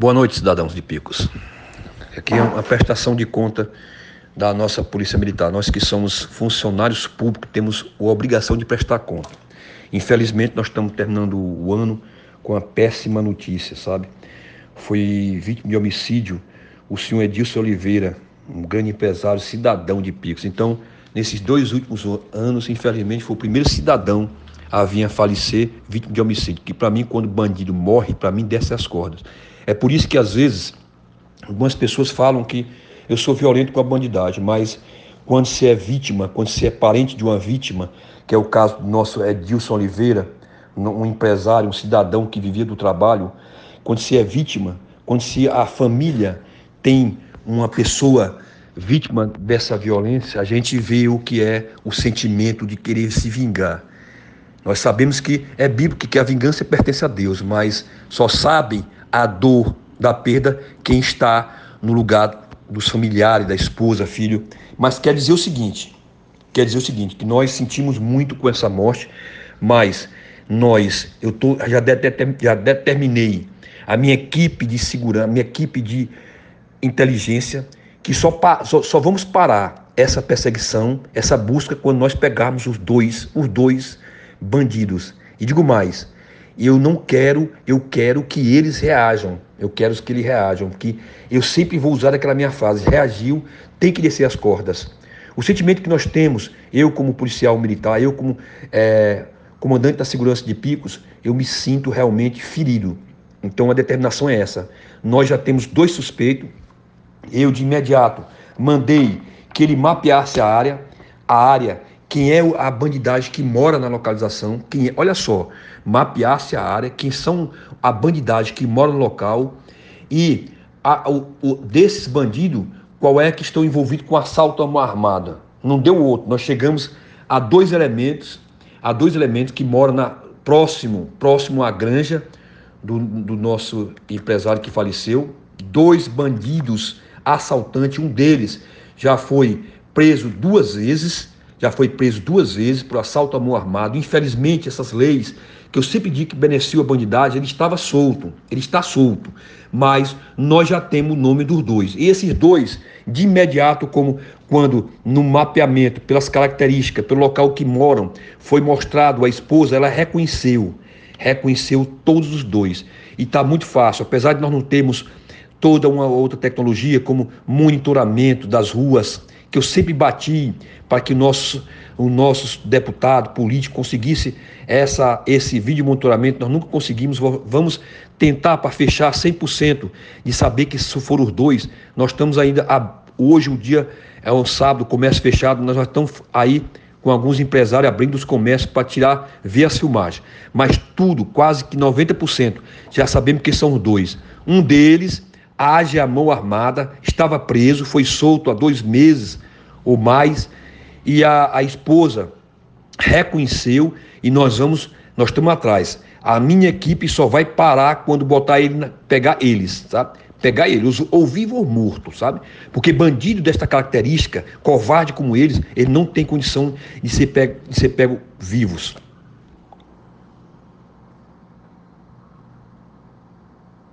Boa noite, cidadãos de Picos. Aqui é uma prestação de conta da nossa Polícia Militar. Nós que somos funcionários públicos temos a obrigação de prestar conta. Infelizmente, nós estamos terminando o ano com uma péssima notícia, sabe? Foi vítima de homicídio o senhor Edilson Oliveira, um grande empresário, cidadão de Picos. Então, nesses dois últimos anos, infelizmente, foi o primeiro cidadão a vir a falecer vítima de homicídio. Que para mim, quando bandido morre, para mim desce as cordas. É por isso que às vezes algumas pessoas falam que eu sou violento com a bandidagem, mas quando se é vítima, quando se é parente de uma vítima, que é o caso do nosso Edilson Oliveira, um empresário, um cidadão que vivia do trabalho, quando se é vítima, quando se a família tem uma pessoa vítima dessa violência, a gente vê o que é o sentimento de querer se vingar. Nós sabemos que é bíblico que a vingança pertence a Deus, mas só sabem a dor da perda quem está no lugar dos familiares, da esposa, filho. Mas quer dizer o seguinte, quer dizer o seguinte, que nós sentimos muito com essa morte, mas nós, eu tô, já, já determinei a minha equipe de segurança, minha equipe de inteligência, que só, só, só vamos parar essa perseguição, essa busca, quando nós pegarmos os dois, os dois bandidos. E digo mais, eu não quero, eu quero que eles reajam. Eu quero que eles reajam, porque eu sempre vou usar aquela minha frase: reagiu, tem que descer as cordas. O sentimento que nós temos, eu como policial militar, eu como é, comandante da segurança de Picos, eu me sinto realmente ferido. Então a determinação é essa. Nós já temos dois suspeitos. Eu de imediato mandei que ele mapeasse a área, a área quem é a bandidagem que mora na localização, quem é, olha só, mapear-se a área, quem são a bandidagem que mora no local e a, o, o, desses bandidos, qual é que estão envolvidos com assalto à mão armada. Não deu outro. Nós chegamos a dois elementos, a dois elementos que moram na, próximo, próximo à granja do, do nosso empresário que faleceu, dois bandidos assaltantes, um deles já foi preso duas vezes já foi preso duas vezes por assalto à mão armado. Infelizmente, essas leis que eu sempre digo que beneficiam a bandidagem, ele estava solto, ele está solto. Mas nós já temos o nome dos dois. E esses dois, de imediato, como quando no mapeamento, pelas características, pelo local que moram, foi mostrado a esposa, ela reconheceu, reconheceu todos os dois. E está muito fácil, apesar de nós não termos toda uma outra tecnologia como monitoramento das ruas, que eu sempre bati para que o nosso, o nosso deputado político conseguisse essa, esse vídeo monitoramento, nós nunca conseguimos, vamos tentar para fechar 100% de saber que se for os dois, nós estamos ainda, a, hoje o dia é um sábado, comércio fechado, nós já estamos aí com alguns empresários abrindo os comércios para tirar, ver as filmagens. Mas tudo, quase que 90%, já sabemos que são os dois. Um deles age à mão armada, estava preso, foi solto há dois meses ou mais, e a, a esposa reconheceu e nós vamos, nós estamos atrás. A minha equipe só vai parar quando botar ele, na, pegar eles, sabe? Pegar eles, ou vivo ou morto, sabe? Porque bandido desta característica, covarde como eles, ele não tem condição de ser pego, de ser pego vivos.